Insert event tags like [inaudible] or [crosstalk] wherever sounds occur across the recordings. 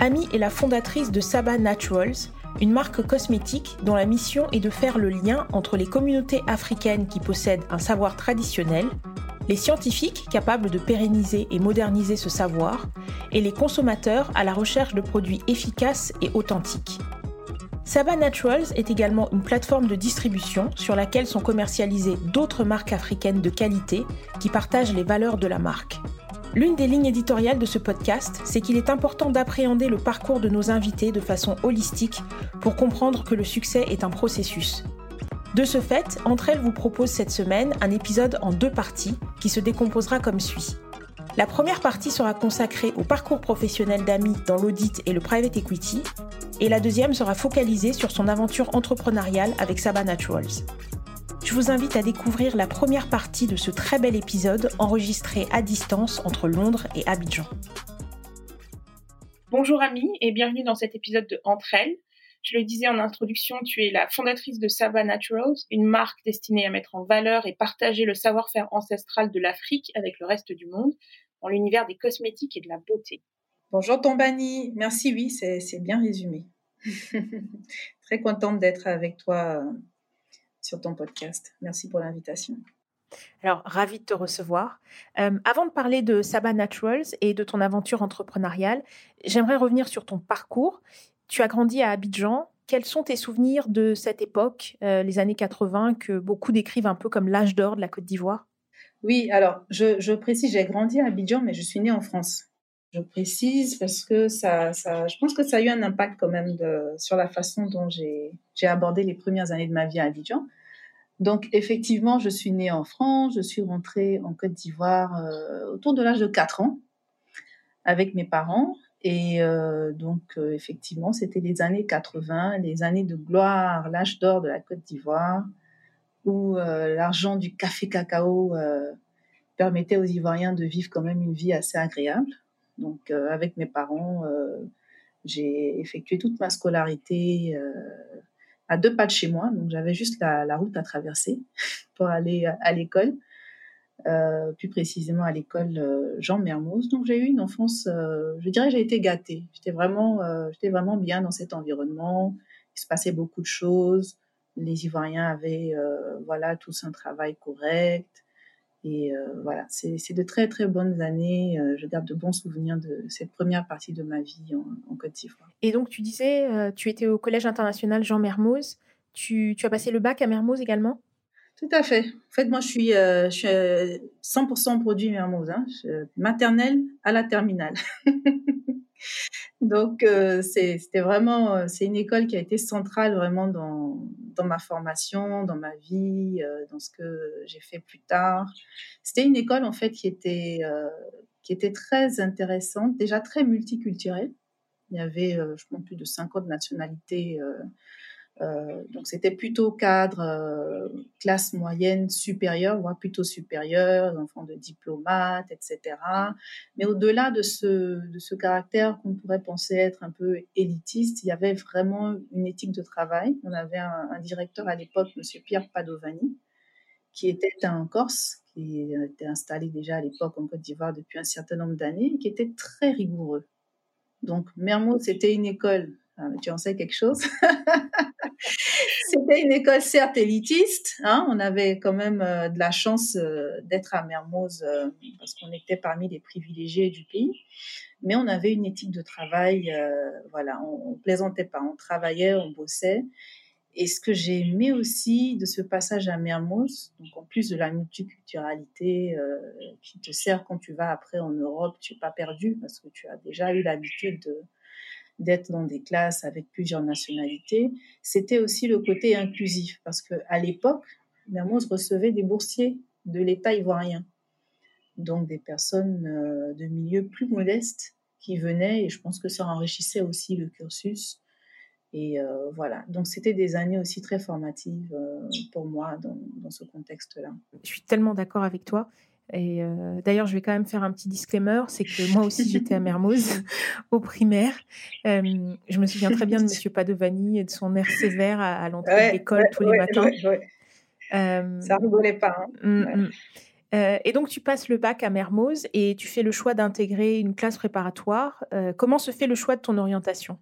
Amy est la fondatrice de Saba Naturals, une marque cosmétique dont la mission est de faire le lien entre les communautés africaines qui possèdent un savoir traditionnel, les scientifiques capables de pérenniser et moderniser ce savoir, et les consommateurs à la recherche de produits efficaces et authentiques. Saba Naturals est également une plateforme de distribution sur laquelle sont commercialisées d'autres marques africaines de qualité qui partagent les valeurs de la marque. L'une des lignes éditoriales de ce podcast, c'est qu'il est important d'appréhender le parcours de nos invités de façon holistique pour comprendre que le succès est un processus. De ce fait, Entre elles vous propose cette semaine un épisode en deux parties qui se décomposera comme suit. La première partie sera consacrée au parcours professionnel d'Ami dans l'audit et le private equity, et la deuxième sera focalisée sur son aventure entrepreneuriale avec Saba Naturals. Je vous invite à découvrir la première partie de ce très bel épisode enregistré à distance entre Londres et Abidjan. Bonjour Ami et bienvenue dans cet épisode de Entre elles. Je le disais en introduction, tu es la fondatrice de Saba Naturals, une marque destinée à mettre en valeur et partager le savoir-faire ancestral de l'Afrique avec le reste du monde dans l'univers des cosmétiques et de la beauté. Bonjour Tombani, merci, oui, c'est bien résumé. [laughs] Très contente d'être avec toi euh, sur ton podcast. Merci pour l'invitation. Alors, ravie de te recevoir. Euh, avant de parler de Saba Naturals et de ton aventure entrepreneuriale, j'aimerais revenir sur ton parcours. Tu as grandi à Abidjan. Quels sont tes souvenirs de cette époque, euh, les années 80, que beaucoup décrivent un peu comme l'âge d'or de la Côte d'Ivoire? Oui, alors je, précise, j'ai grandi à Abidjan, mais je suis née en France. Je précise parce que ça, ça, je pense que ça a eu un impact quand même de, sur la façon dont j'ai abordé les premières années de ma vie à Abidjan. Donc effectivement, je suis née en France, je suis rentrée en Côte d'Ivoire euh, autour de l'âge de 4 ans avec mes parents. Et euh, donc euh, effectivement, c'était les années 80, les années de gloire, l'âge d'or de la Côte d'Ivoire où euh, l'argent du café cacao euh, permettait aux Ivoiriens de vivre quand même une vie assez agréable. Donc, euh, avec mes parents, j'ai effectué toute ma scolarité à deux pas de chez moi. Donc, j'avais juste la, route à traverser [laughs] pour aller à, l'école. plus précisément à l'école Jean Mermoz. Donc j'ai eu une enfance, je dirais, j'ai été gâtée. J'étais vraiment, j'étais vraiment bien dans cet environnement. Il se passait beaucoup de choses les Ivoiriens avaient euh, voilà tous un travail correct. Et euh, voilà, c'est de très très bonnes années. Euh, je garde de bons souvenirs de cette première partie de ma vie en, Côte d'Ivoire. Et donc tu disais, tu étais au Collège international Jean Mermoz. Tu, tu, as passé le bac à Mermoz également? Tout à fait. En fait, moi, je suis, je suis 100% produit Mermoz, hein. maternelle à la terminale. [laughs] Donc, euh, c'était vraiment, euh, c'est une école qui a été centrale vraiment dans, ma formation, dans ma vie, euh, dans ce que j'ai fait plus tard. C'était une école en fait qui était, qui était très intéressante, déjà très multiculturelle. Il y avait, je pense, plus de 50 nationalités euh, donc c'était plutôt cadre euh, classe moyenne supérieure, voire plutôt supérieure, enfants de diplomates, etc. Mais au-delà de ce, de ce caractère qu'on pourrait penser être un peu élitiste, il y avait vraiment une éthique de travail. On avait un, directeur à l'époque, Monsieur Pierre Padovani, qui était un Corse, qui était installé déjà à l'époque en Côte d'Ivoire depuis un certain nombre d'années, qui était très rigoureux. Donc Mermoz, c'était une école ah, tu en sais quelque chose? [laughs] C'était une école certes élitiste. Hein. on avait quand même euh, de la chance euh, d'être à Mermoz euh, parce qu'on était parmi les privilégiés du pays. Mais on avait une éthique de travail. voilà, on, plaisantait pas, on travaillait, on bossait. Et ce que j'ai aimé aussi de ce passage à Mermoz, donc en plus de la multiculturalité qui te sert quand tu vas après en Europe, tu n'es pas perdu parce que tu as déjà eu l'habitude de d'être dans des classes avec plusieurs nationalités, c'était aussi le côté inclusif, parce qu'à l'époque, Mermoz recevait des boursiers de l'État ivoirien, donc des personnes euh, de milieux plus modestes qui venaient et je pense que ça enrichissait aussi le cursus. Et euh, voilà, donc c'était des années aussi très formatives euh, pour moi dans, dans ce contexte-là. Je suis tellement d'accord avec toi. Et euh, d'ailleurs, je vais quand même faire un petit disclaimer, c'est que moi aussi [laughs] j'étais à Mermoz [laughs] au primaire. je me souviens très bien de Monsieur Padovani et de son air sévère à, l'entrée de l'école tous les matins. Ça rigolait pas. Hein. Mmh, mmh. et donc, tu passes le bac à Mermoz et tu fais le choix d'intégrer une classe préparatoire. comment se fait le choix de ton orientation?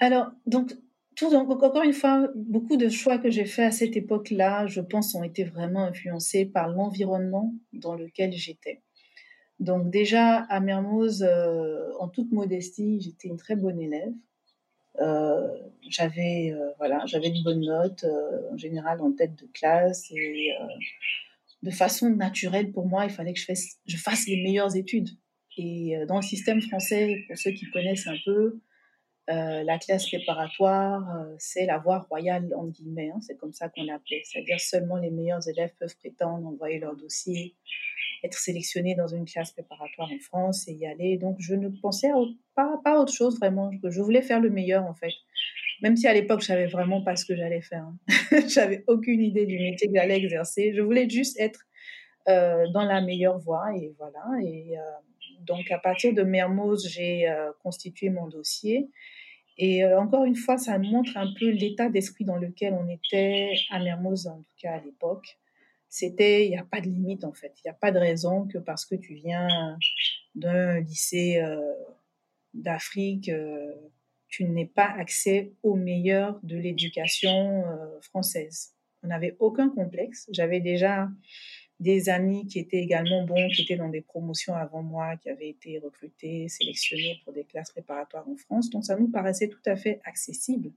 Alors, donc, donc, encore une fois, beaucoup de choix que j'ai faits à cette époque-là, je pense, ont été vraiment influencés par l'environnement dans lequel j'étais. Donc déjà, à Mermoz, euh, en toute modestie, j'étais une très bonne élève. Euh, j'avais euh, voilà, j'avais de bonnes notes, en général en tête de classe, et de façon naturelle pour moi, il fallait que je fasse les meilleures études. Et dans le système français, pour ceux qui connaissent un peu, euh, la classe préparatoire, euh, c'est la voie royale, en guillemets, hein, c'est comme ça qu'on l'appelait. C'est-à-dire seulement les meilleurs élèves peuvent prétendre envoyer leur dossier, être sélectionnés dans une classe préparatoire en France et y aller. Donc je ne pensais pas, à autre chose vraiment. Je, voulais faire le meilleur en fait. Même si à l'époque, je savais vraiment pas ce que j'allais faire. Hein. [laughs] J'avais aucune idée du métier que j'allais exercer. Je voulais juste être euh, dans la meilleure voie et voilà. Et donc, à partir de Mermoz, j'ai constitué mon dossier. Et euh, encore une fois, ça montre un peu l'état d'esprit dans lequel on était à Mermoz, en tout cas à l'époque. C'était, il n'y a pas de limite en fait. Il n'y a pas de raison que parce que tu viens d'un lycée euh, d'Afrique, tu n'aies pas accès au meilleur de l'éducation française. On n'avait aucun complexe. J'avais déjà des amis qui étaient également bons, qui étaient dans des promotions avant moi, qui avaient été recrutés, sélectionnés pour des classes préparatoires en France. Donc ça nous paraissait tout à fait accessible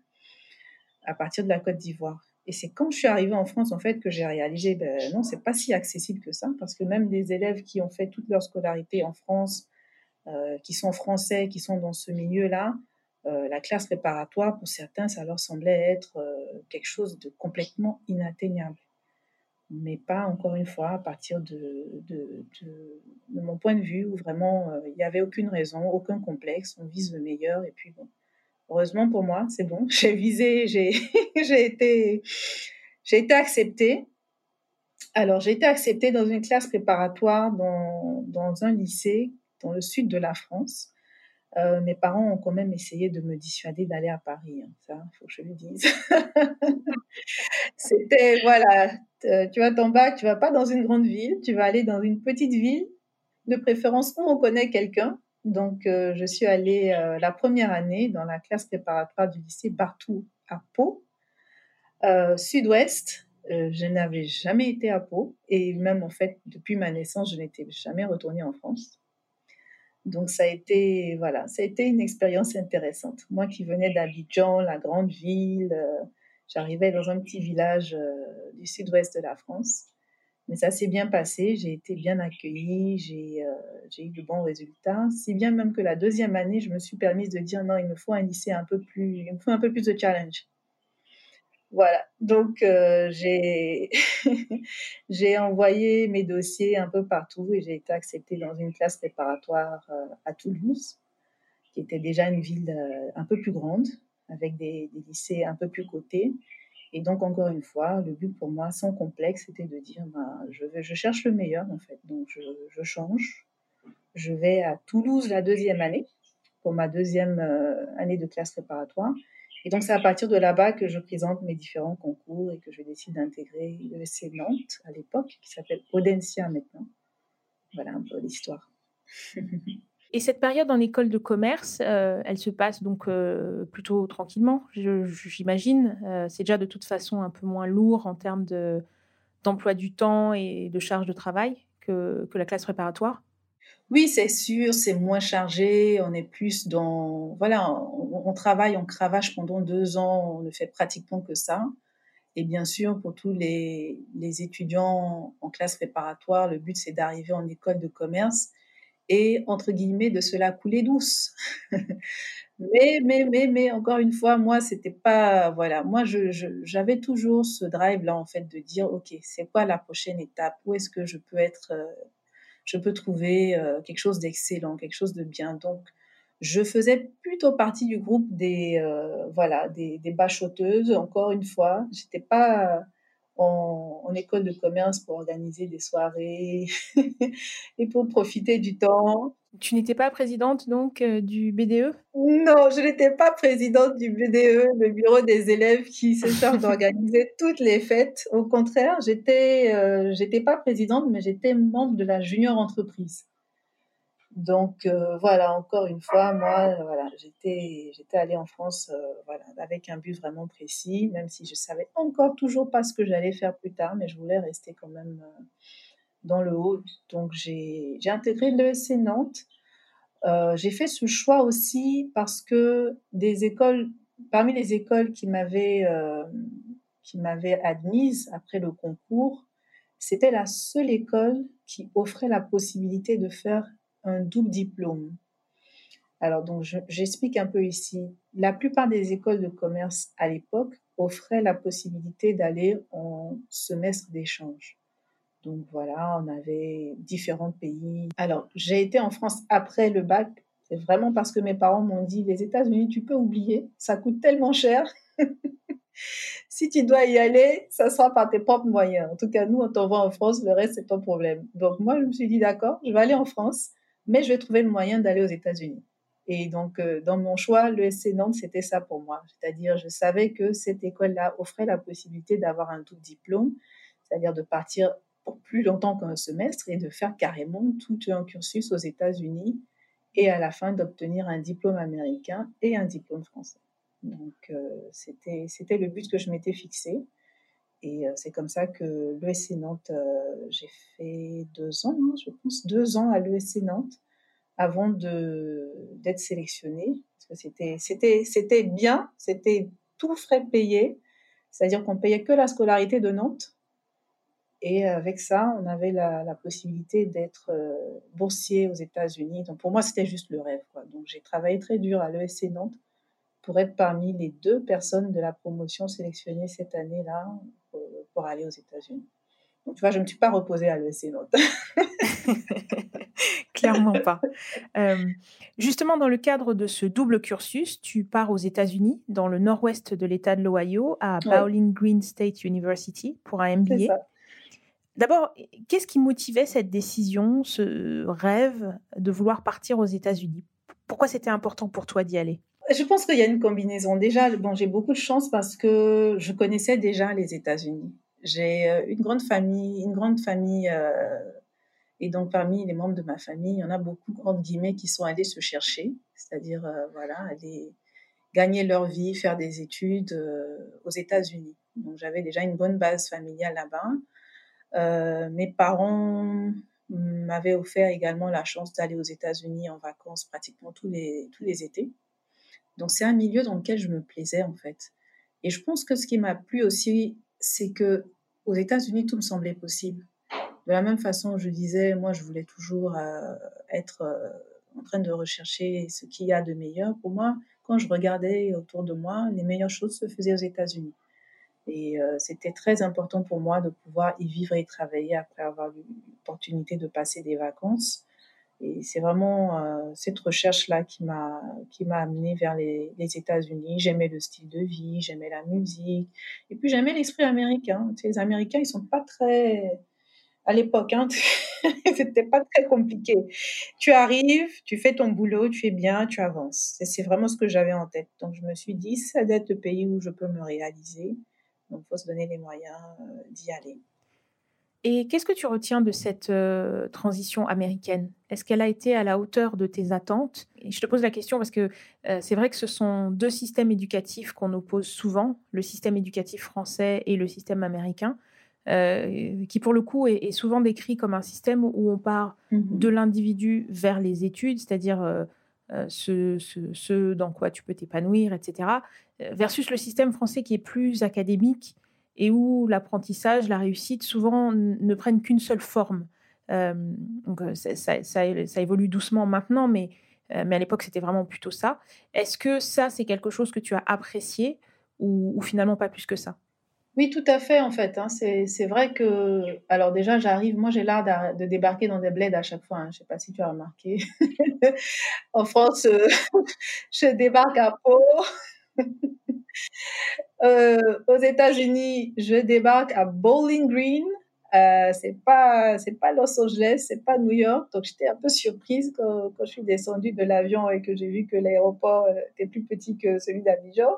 à partir de la Côte d'Ivoire. Et c'est quand je suis arrivée en France, en fait, que j'ai réalisé, ben non, c'est pas si accessible que ça, parce que même des élèves qui ont fait toute leur scolarité en France, euh, qui sont français, qui sont dans ce milieu-là, euh, la classe préparatoire, pour certains, ça leur semblait être euh, quelque chose de complètement inatteignable mais pas encore une fois à partir de, de, de, mon point de vue où vraiment euh, il n'y avait aucune raison, aucun complexe, on vise le meilleur et puis bon. Heureusement pour moi, c'est bon, [laughs] j'ai visé, j'ai [laughs] été, été acceptée. Alors j'ai été acceptée dans une classe préparatoire dans, dans un lycée dans le sud de la France. Euh, mes parents ont quand même essayé de me dissuader d'aller à Paris. Hein. Ça, il faut que je le dise. [laughs] C'était, voilà, euh, tu vas ton bac, tu vas pas dans une grande ville, tu vas aller dans une petite ville, de préférence où on connaît quelqu'un. Donc, euh, je suis allée la première année dans la classe préparatoire du lycée Bartou à Pau, sud-ouest. je n'avais jamais été à Pau et même en fait, depuis ma naissance, je n'étais jamais retournée en France. Donc ça a été voilà, ça a été une expérience intéressante. Moi qui venais d'Abidjan, la grande ville, euh, j'arrivais dans un petit village euh, du sud-ouest de la France. Mais ça s'est bien passé, j'ai été bien accueillie, j'ai euh, eu de bons résultats. Si bien même que la deuxième année, je me suis permise de dire non, il me faut un lycée un peu plus, il me faut un peu plus de challenge. Voilà, donc euh, [laughs] j'ai envoyé mes dossiers un peu partout et j'ai été acceptée dans une classe préparatoire euh, à Toulouse, qui était déjà une ville euh, un peu plus grande, avec des, lycées un peu plus cotés. Et donc, encore une fois, le but pour moi, sans complexe, c'était de dire, je, vais, je cherche le meilleur, en fait. Donc, je, je, change. Je vais à Toulouse la deuxième année, pour ma deuxième année de classe préparatoire. Et donc, c'est à partir de là-bas que je présente mes différents concours et que je décide d'intégrer l'ESC Nantes à l'époque, qui s'appelle Audencia maintenant. Voilà un peu l'histoire. [laughs] Et cette période en école de commerce, euh, elle se passe donc euh, plutôt tranquillement, j'imagine. Euh, c'est déjà de toute façon un peu moins lourd en termes d'emploi du temps et de charge de travail que, que la classe préparatoire. Oui, c'est sûr, c'est moins chargé, on est plus dans... Voilà, on, travaille, on cravache pendant deux ans, on ne fait pratiquement que ça. Et bien sûr, pour tous les, les étudiants en classe préparatoire, le but, c'est d'arriver en école de commerce et, entre guillemets, de se la couler douce. [laughs] mais, mais, mais, mais, encore une fois, moi, c'était pas... Voilà, moi, j'avais je, toujours ce drive-là, en fait, de dire, OK, c'est quoi la prochaine étape? Où est-ce que je peux être... Euh, je peux trouver euh, quelque chose d'excellent, quelque chose de bien. Donc, je faisais plutôt partie du groupe des, euh, voilà, des, des bachoteuses, encore une fois. J'étais pas en, en, école de commerce pour organiser des soirées [laughs] et pour profiter du temps. Tu n'étais pas présidente donc euh, du BDE Non, je n'étais pas présidente du BDE, le bureau des élèves qui se charge d'organiser [laughs] toutes les fêtes. Au contraire, j'étais euh, j'étais pas présidente, mais j'étais membre de la junior entreprise. Donc euh, voilà, encore une fois, moi, voilà, j'étais j'étais allée en France, euh, voilà, avec un but vraiment précis, même si je savais encore toujours pas ce que j'allais faire plus tard, mais je voulais rester quand même euh, dans le haut. Donc j'ai j'ai intégré l'ESC Nantes. Euh, j'ai fait ce choix aussi parce que des écoles, parmi les écoles qui m'avaient euh, qui m'avaient admise après le concours, c'était la seule école qui offrait la possibilité de faire un double diplôme. Alors, donc, j'explique un peu ici. La plupart des écoles de commerce à l'époque offraient la possibilité d'aller en semestre d'échange. Donc voilà, on avait différents pays. Alors, j'ai été en France après le bac. C'est vraiment parce que mes parents m'ont dit, les États-Unis, tu peux oublier, ça coûte tellement cher. [laughs] si tu dois y aller, ça sera par tes propres moyens. En tout cas, nous, on t'envoie en France, le reste, c'est ton problème. Donc moi, je me suis dit, d'accord, je vais aller en France mais je vais trouver le moyen d'aller aux États-Unis. Et donc, euh, dans mon choix, l'ESC Nantes, c'était ça pour moi. C'est-à-dire, je savais que cette école-là offrait la possibilité d'avoir un double diplôme, c'est-à-dire de partir pour plus longtemps qu'un semestre et de faire carrément tout un cursus aux États-Unis et à la fin d'obtenir un diplôme américain et un diplôme français. Donc, euh, c'était, c'était le but que je m'étais fixé. Et euh, c'est comme ça que l'ESC Nantes, euh, j'ai fait deux ans, hein, je pense, deux ans à l'ESC Nantes avant d'être sélectionnée. Parce que c'était, bien, c'était tout frais payé, c'est-à-dire qu'on payait que la scolarité de Nantes. Et avec ça, on avait la, possibilité d'être euh, boursier aux États-Unis. Donc pour moi, c'était juste le rêve. Donc j'ai travaillé très dur à l'ESC Nantes pour être parmi les deux personnes de la promotion sélectionnées cette année-là pour aller aux États-Unis. Donc, tu vois, je ne me suis pas reposée à l'ESC Nantes. [laughs] Clairement pas. Euh, justement, dans le cadre de ce double cursus, tu pars aux États-Unis, dans le nord-ouest de l'État de l'Ohio, à Bowling Green State University, pour un MBA. D'abord, qu'est-ce qui motivait cette décision, ce rêve de vouloir partir aux États-Unis? Pourquoi c'était important pour toi d'y aller? Je pense qu'il y a une combinaison. Déjà, bon, j'ai beaucoup de chance parce que je connaissais déjà les États-Unis. J'ai euh, une grande famille, une grande famille, euh, et donc parmi les membres de ma famille, il y en a beaucoup entre guillemets qui sont allés se chercher, c'est-à-dire euh, voilà, aller gagner leur vie, faire des études aux États-Unis. Donc j'avais déjà une bonne base familiale là-bas. Mes parents m'avaient offert également la chance d'aller aux États-Unis en vacances pratiquement tous les tous les étés. Donc c'est un milieu dans lequel je me plaisais en fait. Et je pense que ce qui m'a plu aussi, c'est que aux États-Unis, tout me semblait possible. De la même façon, je disais, moi, je voulais toujours euh, être euh, en train de rechercher ce qu'il y a de meilleur. Pour moi, quand je regardais autour de moi, les meilleures choses se faisaient aux États-Unis. Et euh, c'était très important pour moi de pouvoir y vivre et travailler après avoir eu l'opportunité de passer des vacances. Et c'est vraiment euh, cette recherche-là qui m'a qui m'a amené vers les, les États-Unis. J'aimais le style de vie, j'aimais la musique, et puis j'aimais l'esprit américain. Tu sais, les Américains, ils sont pas très à l'époque, hein, [laughs] c'était pas très compliqué. Tu arrives, tu fais ton boulot, tu es bien, tu avances. C'est vraiment ce que j'avais en tête. Donc je me suis dit, ça doit être le pays où je peux me réaliser. Donc faut se donner les moyens euh, d'y aller. Et qu'est-ce que tu retiens de cette euh, transition américaine? Est-ce qu'elle a été à la hauteur de tes attentes? Et je te pose la question parce que euh, c'est vrai que ce sont deux systèmes éducatifs qu'on oppose souvent, le système éducatif français et le système américain, euh, qui pour le coup est, est, souvent décrit comme un système où on part Mhm. de l'individu vers les études, c'est-à-dire ce, ce- ce dans quoi tu peux t'épanouir, etc., versus le système français qui est plus académique et où l'apprentissage, la réussite, souvent ne prennent qu'une seule forme. Donc euh, ça, ça- évolue doucement maintenant, mais, euh, mais à l'époque c'était vraiment plutôt ça. Est-ce que ça c'est quelque chose que tu as apprécié ou, ou finalement pas plus que ça? Oui, tout à fait, en fait. Hein. C'est vrai que, alors déjà, j'arrive, moi j'ai l'art de, débarquer dans des bleds à chaque fois. Hein. Je ne sais pas si tu as remarqué. [laughs] en France, euh, [laughs] je débarque à Pau. [laughs] Euh, aux États-Unis, je débarque à Bowling Green. Euh, c'est pas pas Los Angeles, c'est pas New York. Donc j'étais un peu surprise quand, quand je suis descendue de l'avion et que j'ai vu que l'aéroport était plus petit que celui d'Abidjan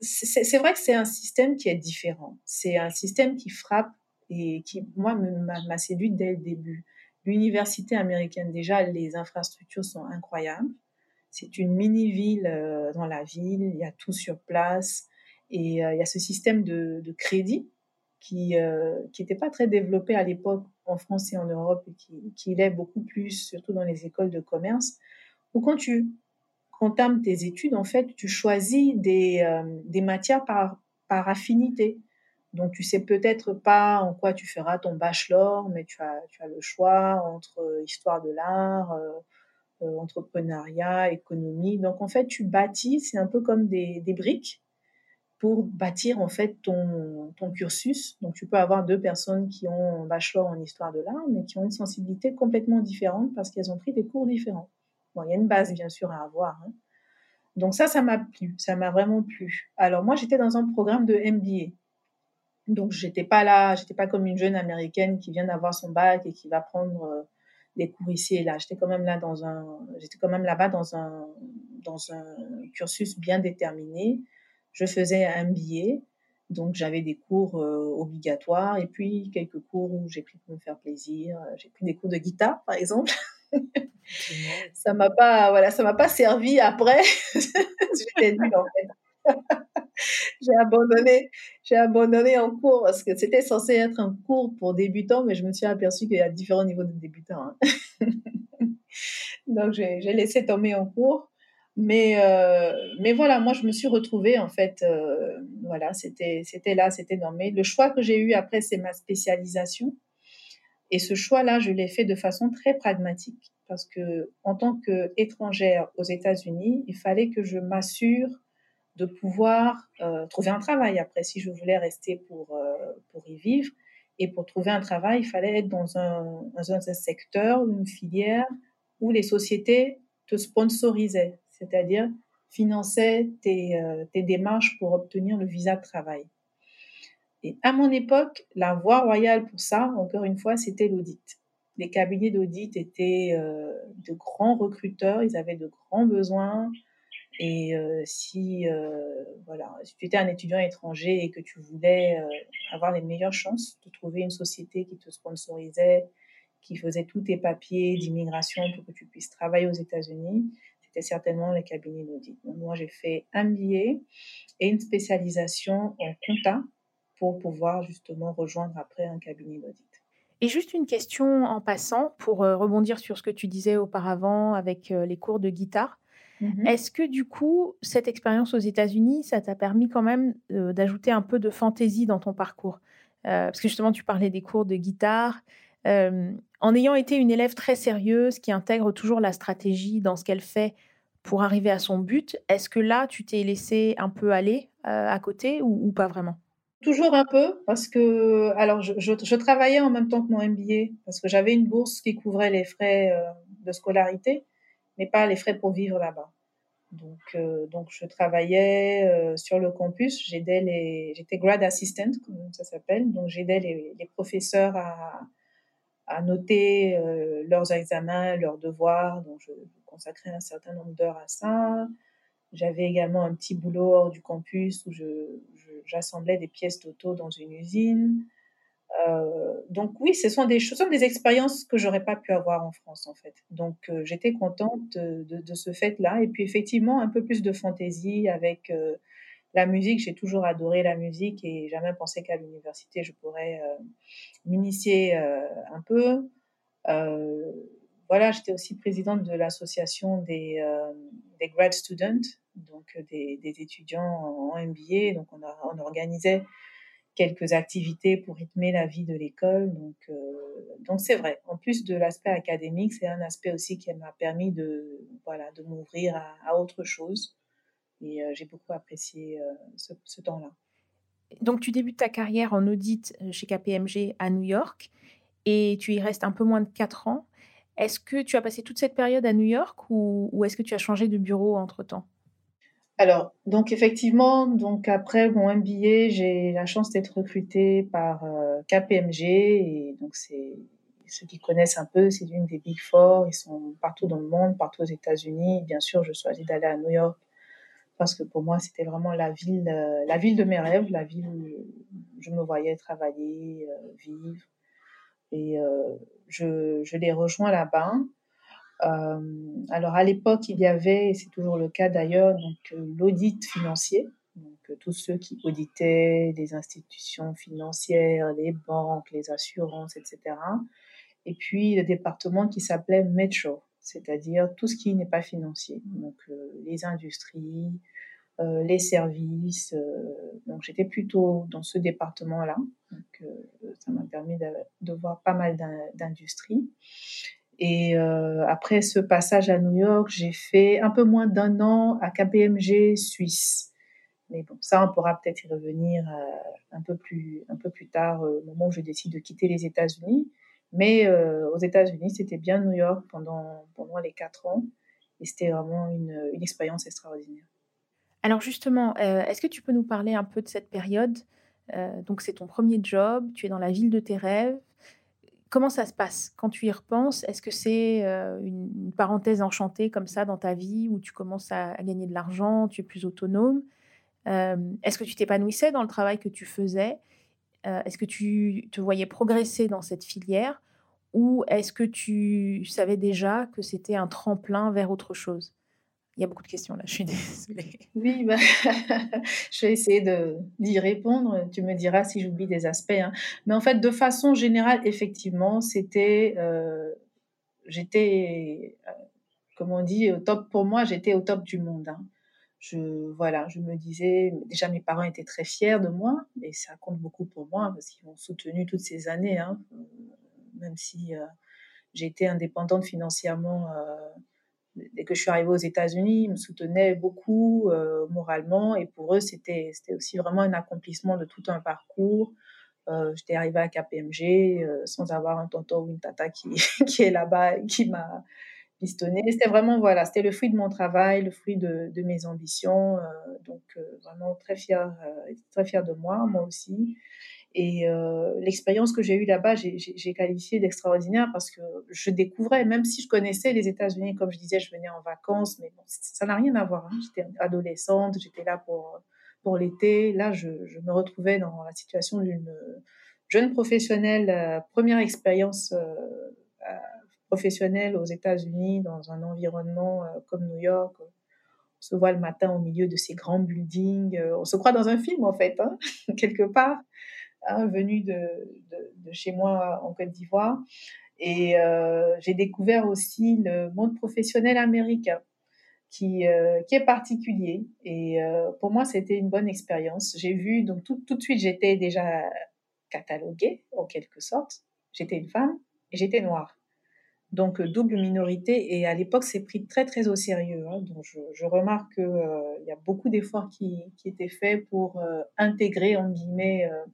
c'est vrai que c'est un système qui est différent. C'est un système qui frappe et qui, moi, m'a séduit dès le début. L'université américaine, déjà, les infrastructures sont incroyables. C'est une mini-ville euh, dans la ville, il y a tout sur place et euh, il y a ce système de, crédit qui n'était euh, pas très développé à l'époque en France et en Europe et qui, l'est beaucoup plus, surtout dans les écoles de commerce, où quand tu entame tes études, en fait, tu choisis des, euh, matières par, affinité. Donc, tu sais peut-être pas en quoi tu feras ton bachelor, mais tu as, le choix entre histoire de l'art, entrepreneuriat, économie. Donc, en fait, tu bâtis, c'est un peu comme des, briques pour bâtir en fait ton, cursus. Donc, tu peux avoir deux personnes qui ont un bachelor en histoire de l'art, mais qui ont une sensibilité complètement différente parce qu'elles ont pris des cours différents. Bon, il y a une base, bien sûr, à avoir. Hein. Donc ça, ça m'a plu, ça m'a vraiment plu. Alors moi, j'étais dans un programme de MBA. Donc j'étais pas là, j'étais pas comme une jeune américaine qui vient d'avoir son bac et qui va prendre euh, des cours ici et là. J'étais quand même là dans un, j'étais quand même là-bas dans un, dans un cursus bien déterminé. Je faisais un MBA, donc j'avais des cours euh, obligatoires et puis quelques cours où j'ai pris pour me faire plaisir. J'ai pris des cours de guitare, par exemple. ça m'a pas, voilà, ça m'a pas servi après. [laughs] J'étais nulle en fait. j'ai abandonné, j'ai abandonné en cours parce que c'était censé être un cours pour débutants, mais je me suis aperçue qu'il y a différents niveaux de débutants. Hein. [laughs] Donc j'ai laissé tomber en cours. Mais, euh, mais voilà, moi je me suis retrouvée en fait, euh, voilà, c'était là, c'était nommé. Le choix que j'ai eu après, c'est ma spécialisation. Et ce choix-là, je l'ai fait de façon très pragmatique parce que en tant qu'étrangère aux États-Unis, il fallait que je m'assure de pouvoir euh, trouver un travail après si je voulais rester pour, pour y vivre. Et pour trouver un travail, il fallait être dans dans un secteur, une filière où les sociétés te sponsorisaient, c'est-à-dire finançaient tes, euh, tes démarches pour obtenir le visa de travail. Et à mon époque, la voie royale pour ça, encore une fois, c'était l'audit. Les cabinets d'audit étaient euh, de grands recruteurs, ils avaient de grands besoins. Et euh, si, si tu étais un étudiant étranger et que tu voulais avoir les meilleures chances de trouver une société qui te sponsorisait, qui faisait tous tes papiers d'immigration pour que tu puisses travailler aux États-Unis, c'était certainement les cabinets d'audit. moi, j'ai fait un billet et une spécialisation en compta pour pouvoir justement rejoindre après un cabinet d'audit. Et juste une question en passant pour euh, rebondir sur ce que tu disais auparavant avec euh, les cours de guitare. Mhm. Est-ce que du coup, cette expérience aux États-Unis, ça t'a permis quand même euh, d'ajouter un peu de fantaisie dans ton parcours? Parce que justement, tu parlais des cours de guitare. En ayant été une élève très sérieuse qui intègre toujours la stratégie dans ce qu'elle fait pour arriver à son but, est-ce que là, tu t'es laissé un peu aller à côté ou pas vraiment? Toujours un peu, parce que alors je, travaillais en même temps que mon MBA, parce que j'avais une bourse qui couvrait les frais euh, de scolarité, mais pas les frais pour vivre là-bas. Donc, euh, donc je travaillais euh, sur le campus, j'étais grad assistant, comme ça s'appelle, donc j'aidais les, professeurs à, à noter leurs examens, leurs devoirs, donc je consacrais un certain nombre d'heures à ça. J'avais également un petit boulot hors du campus où j'assemblais des pièces d'auto dans une usine. Euh, donc oui, ce sont des ce sont des expériences que j'aurais pas pu avoir en France en fait. Donc euh, j'étais contente de, ce fait-là et puis effectivement un peu plus de fantaisie avec euh, la musique. J'ai toujours adoré la musique et jamais pensé qu'à l'université je pourrais m'initier un peu voilà, j'étais aussi présidente de l'association des, euh, grad students, donc euh, des, étudiants en MBA. Donc, on, organisait quelques activités pour rythmer la vie de l'école. Donc, euh, c'est vrai. En plus de l'aspect académique, c'est un aspect aussi qui m'a permis de, voilà, de m'ouvrir à, autre chose. Et j'ai beaucoup apprécié ce, ce temps-là. Donc, tu débutes ta carrière en audit chez KPMG à New York et tu y restes un peu moins de 4 ans. Est-ce que tu as passé toute cette période à New York ou, est-ce que tu as changé de bureau entre-temps? Alors, donc effectivement, donc après mon MBA, j'ai la chance d'être recrutée par euh, KPMG et donc c'est ceux qui connaissent un peu, c'est une des Big Four. Ils sont partout dans le monde, partout aux États-Unis. Bien sûr, je choisis d'aller à New York parce que pour moi, c'était vraiment la ville, euh, la ville de mes rêves, la ville où je me voyais travailler, euh, vivre. Et je, je les rejoins là-bas. Euh, alors à l'époque, il y avait, et c'est toujours le cas d'ailleurs, donc euh, l'audit financier. Donc euh, tous ceux qui auditaient les institutions financières, les banques, les assurances, etc. Et puis le département qui s'appelait Metro, c'est-à-dire tout ce qui n'est pas financier, donc les industries, les services. donc j'étais plutôt dans ce département-là. Donc ça m'a permis de, voir pas mal d'industries. Et euh, après ce passage à New York, j'ai fait un peu moins d'un an à KPMG Suisse. Mais bon, ça, on pourra peut-être y revenir euh, un, peu plus, un peu plus tard, euh, au moment où je décide de quitter les États-Unis. Mais aux États-Unis, c'était bien New York pendant, pendant les quatre ans. Et c'était vraiment une, une expérience extraordinaire. Alors justement, est-ce que tu peux nous parler un peu de cette période? Donc c'est ton premier job, tu es dans la ville de tes rêves. Comment ça se passe? Quand tu y repenses Est-ce que c'est une, parenthèse enchantée comme ça dans ta vie où tu commences à, gagner de l'argent, tu es plus autonome? Est-ce que tu t'épanouissais dans le travail que tu faisais? Est-ce que tu te voyais progresser dans cette filière Ou est-ce que tu savais déjà que c'était un tremplin vers autre chose? Il y a beaucoup de questions là, je suis [laughs] désolée. Oui, bah, [laughs] je vais essayer d'y répondre. Tu me diras si j'oublie des aspects. Hein. Mais en fait, de façon générale, effectivement, c'était. Euh, j'étais, euh, comme on dit, au top pour moi, j'étais au top du monde. Hein. Je, voilà, je me disais, déjà mes parents étaient très fiers de moi, et ça compte beaucoup pour moi parce qu'ils m'ont soutenu toutes ces années, hein. même si euh, j'ai été indépendante financièrement dès que je suis arrivée aux États-Unis, ils me soutenaient beaucoup euh, moralement et pour eux, c'était aussi vraiment un accomplissement de tout un parcours. Euh, J'étais arrivée à KPMG euh, sans avoir un tonton ou une tata qui, [laughs] qui est là-bas qui m'a pistonné. C'était vraiment, voilà, c'était le fruit de mon travail, le fruit de, mes ambitions. Euh, donc, euh, vraiment très fière, très fière de moi, moi aussi. Et euh, l'expérience que j'ai eue là-bas, j'ai qualifié d'extraordinaire parce que je découvrais, même si je connaissais les États-Unis, comme je disais, je venais en vacances, mais bon, ça n'a rien à voir. Hein. J'étais adolescente, j'étais là pour, pour l'été. Là, je, je, me retrouvais dans la situation d'une jeune professionnelle, euh, première expérience euh, euh, professionnelle aux États-Unis, dans un environnement euh, comme New York. On se voit le matin au milieu de ces grands buildings. on se croit dans un film, en fait, hein, [laughs] quelque part. Hein, venu de, de, chez moi en Côte d'Ivoire. Et euh, j'ai découvert aussi le monde professionnel américain, qui, euh, qui est particulier. Et euh, pour moi, c'était une bonne expérience. J'ai vu, donc tout, tout de suite, j'étais déjà cataloguée, en quelque sorte. J'étais une femme et j'étais noire. Donc double minorité et à l'époque c'est pris très très au sérieux. Hein. Donc je, remarque qu'il euh, y a beaucoup d'efforts qui, qui, étaient faits pour euh, intégrer en guillemets euh,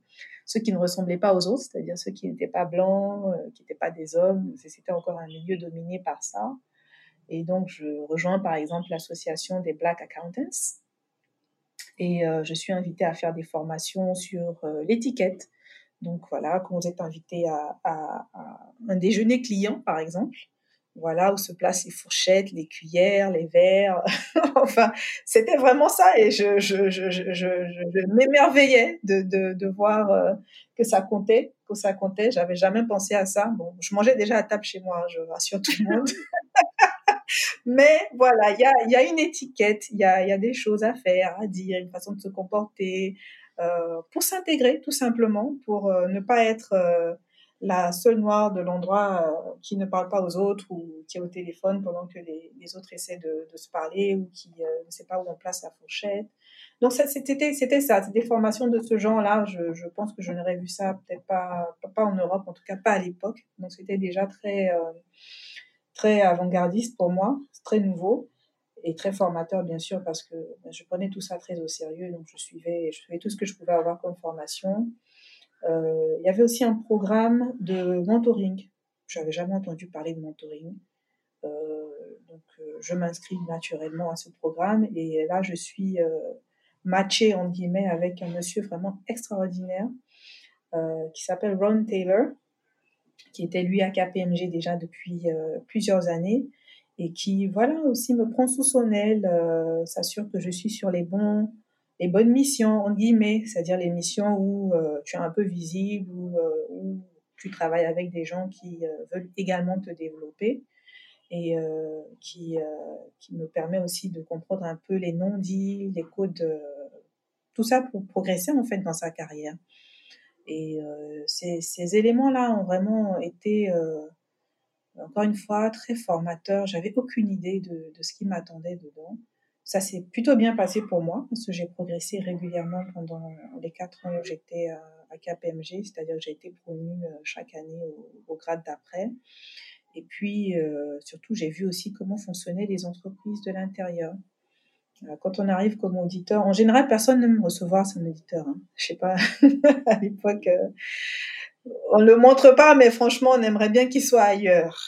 ceux qui ne ressemblaient pas aux autres, c'est-à-dire ceux qui n'étaient pas blancs, qui n'étaient pas des hommes. C'était encore un milieu dominé par ça. Et donc je rejoins par exemple l'association des Black Accountants et je suis invitée à faire des formations sur l'étiquette donc voilà, quand vous êtes invité à, un déjeuner client, par exemple, voilà où se placent les fourchettes, les cuillères, les verres. [laughs] enfin, c'était vraiment ça et je, je, je, je m'émerveillais de, de, de, voir euh, que ça comptait, que ça comptait. J'avais jamais pensé à ça. Bon, je mangeais déjà à table chez moi, hein, je rassure tout le monde. [laughs] Mais voilà, il y a, y a une étiquette, il y a, y a des choses à faire, à dire, une façon de se comporter, pour s'intégrer tout simplement, pour euh, ne pas être euh, la seule noire de l'endroit qui ne parle pas aux autres ou qui est au téléphone pendant que les, autres essaient de, se parler ou qui ne sait pas où on place la fourchette. Donc c'était c'était ça, des formations de ce genre-là. Je, je, pense que je n'aurais vu ça peut-être pas pas en Europe, en tout cas pas à l'époque. Donc c'était déjà très très avant-gardiste pour moi, très nouveau. Et très formateur bien sûr parce que ben, je prenais tout ça très au sérieux donc je suivais je suivais tout ce que je pouvais avoir comme formation. Euh, il y avait aussi un programme de mentoring. Je n'avais jamais entendu parler de mentoring. Euh, donc euh, je m'inscris naturellement à ce programme et là je suis matchée en guillemets avec un monsieur vraiment extraordinaire qui s'appelle Ron Taylor qui était lui à KPMG déjà depuis plusieurs années et qui, voilà, aussi me prend sous son aile, euh, s'assure que je suis sur les bons, les bonnes missions, en guillemets, c'est-à-dire les missions où euh, tu es un peu visible, où, euh, où, tu travailles avec des gens qui veulent également te développer et qui, qui me permet aussi de comprendre un peu les non-dits, les codes, tout ça pour progresser en fait dans sa carrière. Et ces, ces éléments-là ont vraiment été encore une fois, très formateur. J'avais aucune idée de, ce qui m'attendait dedans. Ça s'est plutôt bien passé pour moi parce que j'ai progressé régulièrement pendant les quatre ans où j'étais à, KPMG, c'est-à-dire que j'ai été promue euh, chaque année au, grade d'après. Et puis, euh, surtout, j'ai vu aussi comment fonctionnaient les entreprises de l'intérieur. Euh, quand on arrive comme auditeur, en général, personne ne me recevoir comme auditeur. Hein. Je sais pas, [laughs] à l'époque, on le montre pas, mais franchement, on aimerait bien qu'il soit ailleurs.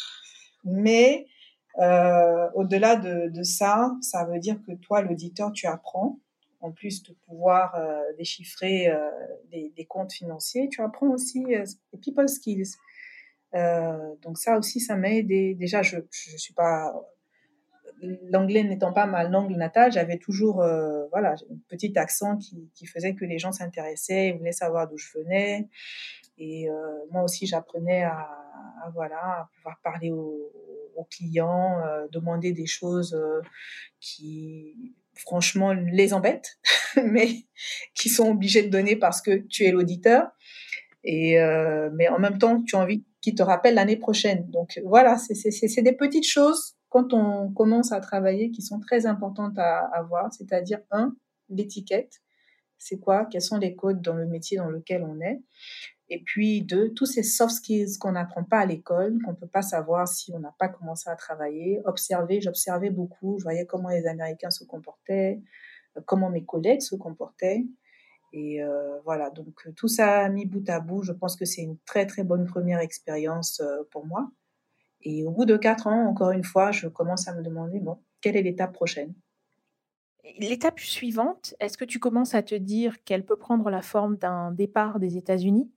Mais euh, au-delà de, ça, ça veut dire que toi, l'auditeur, tu apprends. En plus de pouvoir euh, déchiffrer euh, des, comptes financiers, tu apprends aussi les people skills. donc ça aussi, ça m'a aidé. Déjà, je ne suis pas l'anglais n'étant pas ma langue natale, j'avais toujours voilà un petit accent qui, qui, faisait que les gens s'intéressaient, voulaient savoir d'où je venais. Et euh, moi aussi, j'apprenais à, voilà, pouvoir parler aux, clients, euh, demander des choses euh, qui, franchement, les embêtent, [laughs] mais qui sont obligés de donner parce que tu es l'auditeur. Et mais en même temps, tu as envie qu'ils te rappellent l'année prochaine. Donc voilà, c'est des petites choses quand on commence à travailler qui sont très importantes à avoir. C'est-à-dire un, l'étiquette. C'est quoi? Quels sont les codes dans le métier dans lequel on est? Et puis, deux, tous ces soft skills qu'on n'apprend pas à l'école, qu'on ne peut pas savoir si on n'a pas commencé à travailler. Observer, j'observais beaucoup, je voyais comment les Américains se comportaient, euh, comment mes collègues se comportaient. Et euh, voilà, donc euh, tout ça mis bout à bout, je pense que c'est une très très bonne première expérience pour moi. Et au bout de quatre ans, encore une fois, je commence à me demander, bon, quelle est l'étape prochaine? L'étape suivante, est-ce que tu commences à te dire qu'elle peut prendre la forme d'un départ des États-Unis?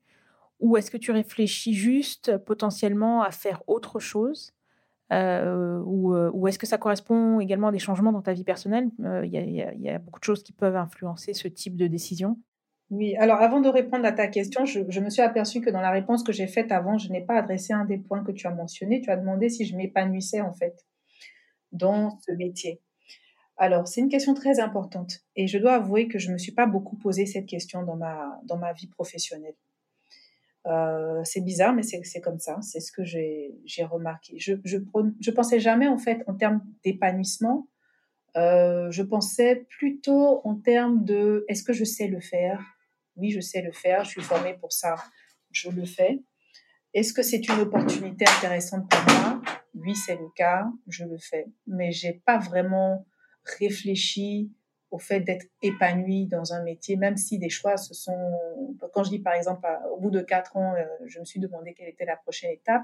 Ou est-ce que tu réfléchis juste potentiellement à faire autre chose euh, ou, euh, ou est-ce que ça correspond également à des changements dans ta vie personnelle? Euh, Il y, a beaucoup de choses qui peuvent influencer ce type de décision. Oui, alors avant de répondre à ta question, je, je me suis aperçue que dans la réponse que j'ai faite avant, je n'ai pas adressé un des points que tu as mentionné. Tu as demandé si je m'épanouissais en fait dans ce métier. Alors, c'est une question très importante et je dois avouer que je ne me suis pas beaucoup posé cette question dans ma, dans ma vie professionnelle. Euh, c'est bizarre, mais c'est comme ça. C'est ce que j'ai remarqué. Je, je, pensais jamais, en fait, en termes d'épanouissement. Euh, je pensais plutôt en termes de est-ce que je sais le faire? Oui, je sais le faire. Je suis formée pour ça. Je le fais. Est-ce que c'est une opportunité intéressante pour moi? Oui, c'est le cas. Je le fais. Mais j'ai pas vraiment réfléchi au fait d'être épanoui dans un métier, même si des choix se sont... Quand je dis par exemple, au bout de quatre ans, euh, je me suis demandé quelle était la prochaine étape.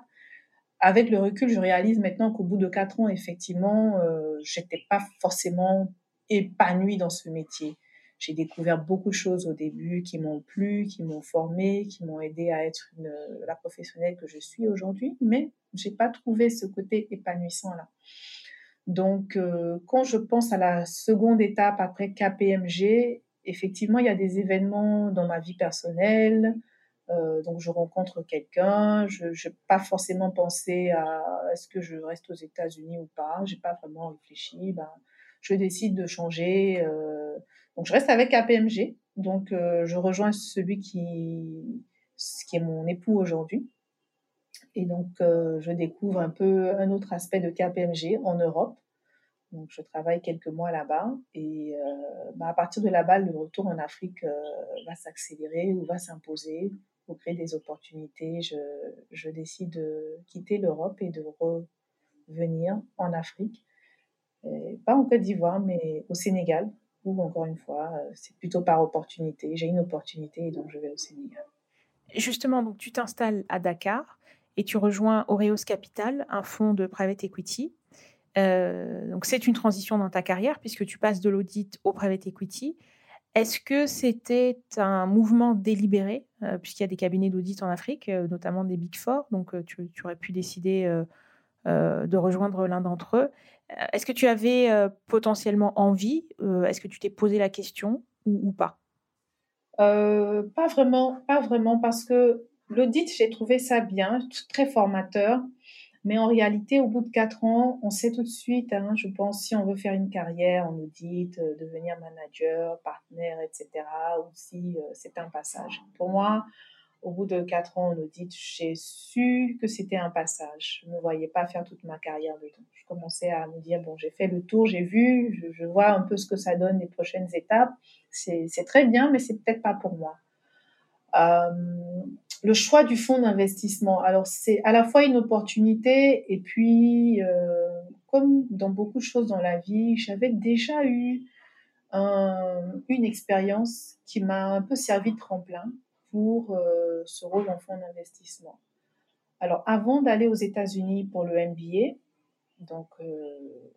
Avec le recul, je réalise maintenant qu'au bout de quatre ans, effectivement, euh, j'étais pas forcément épanouie dans ce métier. J'ai découvert beaucoup de choses au début qui m'ont plu, qui m'ont formée, qui m'ont aidé à être la professionnelle que je suis aujourd'hui, mais j'ai pas trouvé ce côté épanouissant là. Donc, euh, quand je pense à la seconde étape après KPMG, effectivement, il y a des événements dans ma vie personnelle. Euh, donc, je rencontre quelqu'un. Je n'ai pas forcément pensé à est-ce que je reste aux États-Unis ou pas. J'ai pas vraiment réfléchi. Ben, je décide de changer. Euh, donc, je reste avec KPMG. Donc, je rejoins celui qui, qui est mon époux aujourd'hui. Et donc, euh, je découvre un peu un autre aspect de KPMG en Europe. Donc, je travaille quelques mois là-bas. Et euh, bah, à partir de là-bas, le retour en Afrique euh, va s'accélérer ou va s'imposer pour créer des opportunités. Je, je décide de quitter l'Europe et de revenir en Afrique. pas en Côte d'Ivoire, mais au Sénégal, où encore une fois, c'est plutôt par opportunité. J'ai une opportunité et donc je vais au Sénégal. Justement, donc tu t'installes à Dakar et tu rejoins Oreos Capital, un fonds de private equity. Euh, donc c'est une transition dans ta carrière puisque tu passes de l'audit au private equity. Est-ce que c'était un mouvement délibéré, euh, puisqu'il y a des cabinets d'audit en Afrique, euh, notamment des Big Four, donc tu, aurais pu décider de rejoindre l'un d'entre eux. Est-ce que tu avais potentiellement envie Est-ce que tu t'es posé la question ou, ou pas? Pas vraiment, pas vraiment, parce que L'audit, j'ai trouvé ça bien, très formateur. Mais en réalité, au bout de quatre ans, on sait tout de suite, hein, je pense, si on veut faire une carrière en audit, euh, devenir manager, partenaire, etc., ou si euh, c'est un passage. Pour moi, au bout de quatre ans en audit, j'ai su que c'était un passage. Je ne me voyais pas faire toute ma carrière dedans. Je commençais à me dire, bon, j'ai fait le tour, j'ai vu, je, vois un peu ce que ça donne les prochaines étapes. C'est très bien, mais c'est peut-être pas pour moi. Euh, le choix du fonds d'investissement. Alors, c'est à la fois une opportunité et puis, euh, comme dans beaucoup de choses dans la vie, j'avais déjà eu une expérience qui m'a un peu servi de tremplin pour euh, ce rôle en fonds d'investissement. Alors, avant d'aller aux États-Unis pour le MBA, donc